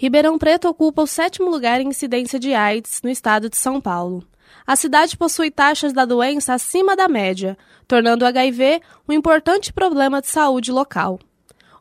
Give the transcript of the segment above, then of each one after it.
Ribeirão Preto ocupa o sétimo lugar em incidência de AIDS no estado de São Paulo. A cidade possui taxas da doença acima da média, tornando o HIV um importante problema de saúde local.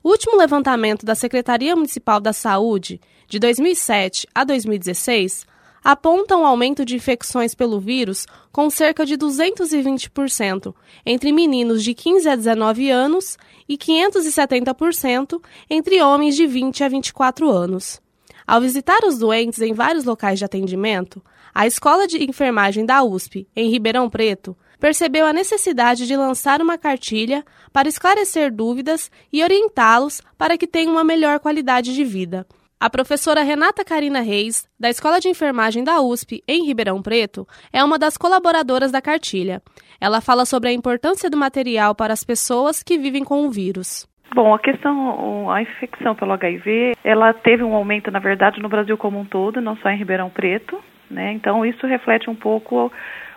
O último levantamento da Secretaria Municipal da Saúde, de 2007 a 2016, aponta um aumento de infecções pelo vírus com cerca de 220% entre meninos de 15 a 19 anos e 570% entre homens de 20 a 24 anos. Ao visitar os doentes em vários locais de atendimento, a Escola de Enfermagem da USP, em Ribeirão Preto, percebeu a necessidade de lançar uma cartilha para esclarecer dúvidas e orientá-los para que tenham uma melhor qualidade de vida. A professora Renata Carina Reis, da Escola de Enfermagem da USP, em Ribeirão Preto, é uma das colaboradoras da cartilha. Ela fala sobre a importância do material para as pessoas que vivem com o vírus. Bom, a questão, a infecção pelo HIV, ela teve um aumento, na verdade, no Brasil como um todo, não só em Ribeirão Preto, né? Então, isso reflete um pouco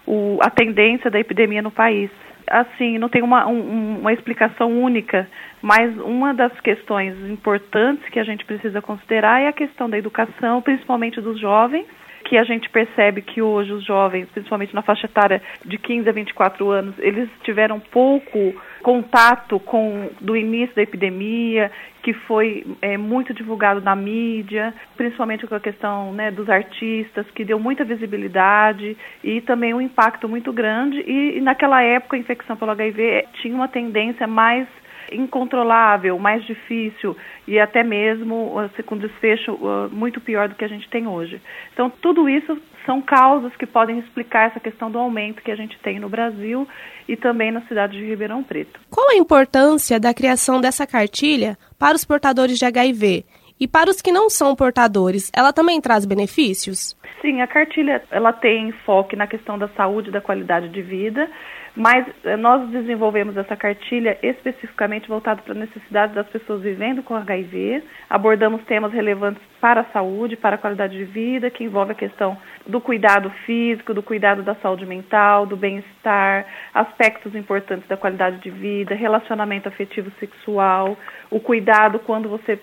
o, a tendência da epidemia no país. Assim, não tem uma, um, uma explicação única, mas uma das questões importantes que a gente precisa considerar é a questão da educação, principalmente dos jovens, que a gente percebe que hoje os jovens, principalmente na faixa etária de 15 a 24 anos, eles tiveram pouco contato com do início da epidemia, que foi é, muito divulgado na mídia, principalmente com a questão né, dos artistas, que deu muita visibilidade e também um impacto muito grande. E, e naquela época a infecção pelo HIV tinha uma tendência mais incontrolável, mais difícil e até mesmo uh, com desfecho uh, muito pior do que a gente tem hoje. Então, tudo isso são causas que podem explicar essa questão do aumento que a gente tem no Brasil e também na cidade de Ribeirão Preto. Qual a importância da criação dessa cartilha para os portadores de HIV? E para os que não são portadores, ela também traz benefícios? Sim, a cartilha ela tem enfoque na questão da saúde e da qualidade de vida, mas eh, nós desenvolvemos essa cartilha especificamente voltada para a necessidade das pessoas vivendo com HIV. Abordamos temas relevantes para a saúde, para a qualidade de vida, que envolve a questão do cuidado físico, do cuidado da saúde mental, do bem-estar, aspectos importantes da qualidade de vida, relacionamento afetivo sexual, o cuidado quando você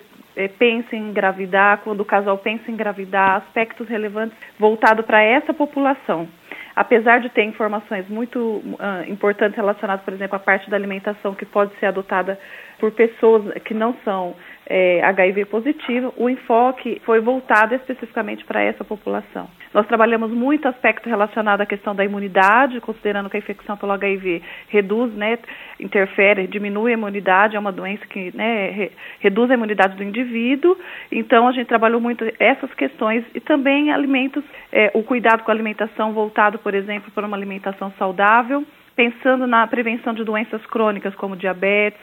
pensa em engravidar, quando o casal pensa em engravidar, aspectos relevantes voltados para essa população. Apesar de ter informações muito uh, importantes relacionadas, por exemplo, à parte da alimentação que pode ser adotada por pessoas que não são é, HIV positivo, o enfoque foi voltado especificamente para essa população. Nós trabalhamos muito aspecto relacionado à questão da imunidade, considerando que a infecção pelo HIV reduz, né, interfere, diminui a imunidade, é uma doença que né, re, reduz a imunidade do indivíduo. Então, a gente trabalhou muito essas questões e também alimentos, é, o cuidado com a alimentação voltado, por exemplo, para uma alimentação saudável, pensando na prevenção de doenças crônicas como diabetes,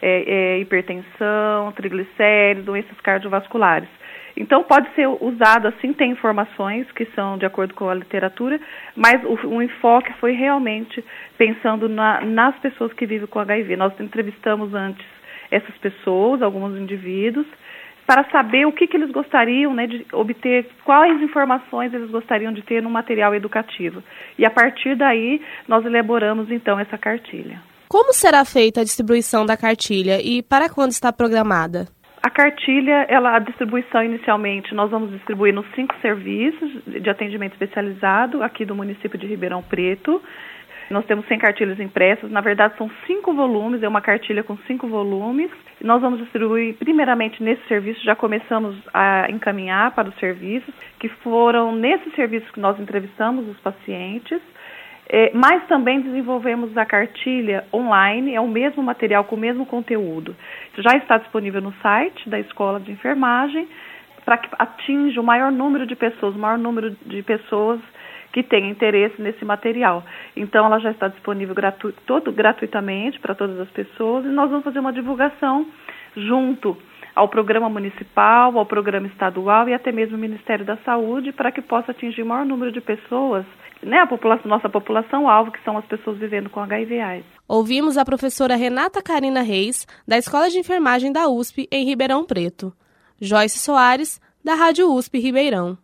é, é, hipertensão, triglicéridos, doenças cardiovasculares. Então pode ser usado assim, tem informações que são de acordo com a literatura, mas o, o enfoque foi realmente pensando na, nas pessoas que vivem com HIV. Nós entrevistamos antes essas pessoas, alguns indivíduos, para saber o que, que eles gostariam né, de obter, quais informações eles gostariam de ter no material educativo. E a partir daí nós elaboramos então essa cartilha. Como será feita a distribuição da cartilha e para quando está programada? A cartilha, ela, a distribuição inicialmente, nós vamos distribuir nos cinco serviços de atendimento especializado aqui do município de Ribeirão Preto. Nós temos 100 cartilhas impressas, na verdade são cinco volumes, é uma cartilha com cinco volumes. Nós vamos distribuir primeiramente nesse serviço, já começamos a encaminhar para os serviços, que foram nesses serviços que nós entrevistamos os pacientes. É, mas também desenvolvemos a cartilha online, é o mesmo material com o mesmo conteúdo. Já está disponível no site da Escola de Enfermagem para que atinja o maior número de pessoas, o maior número de pessoas que tenham interesse nesse material. Então, ela já está disponível gratu todo gratuitamente para todas as pessoas e nós vamos fazer uma divulgação junto ao programa municipal, ao programa estadual e até mesmo ao Ministério da Saúde para que possa atingir o maior número de pessoas, né, a população, nossa população-alvo, que são as pessoas vivendo com HIV/AIDS. Ouvimos a professora Renata Carina Reis, da Escola de Enfermagem da USP, em Ribeirão Preto. Joyce Soares, da Rádio USP Ribeirão.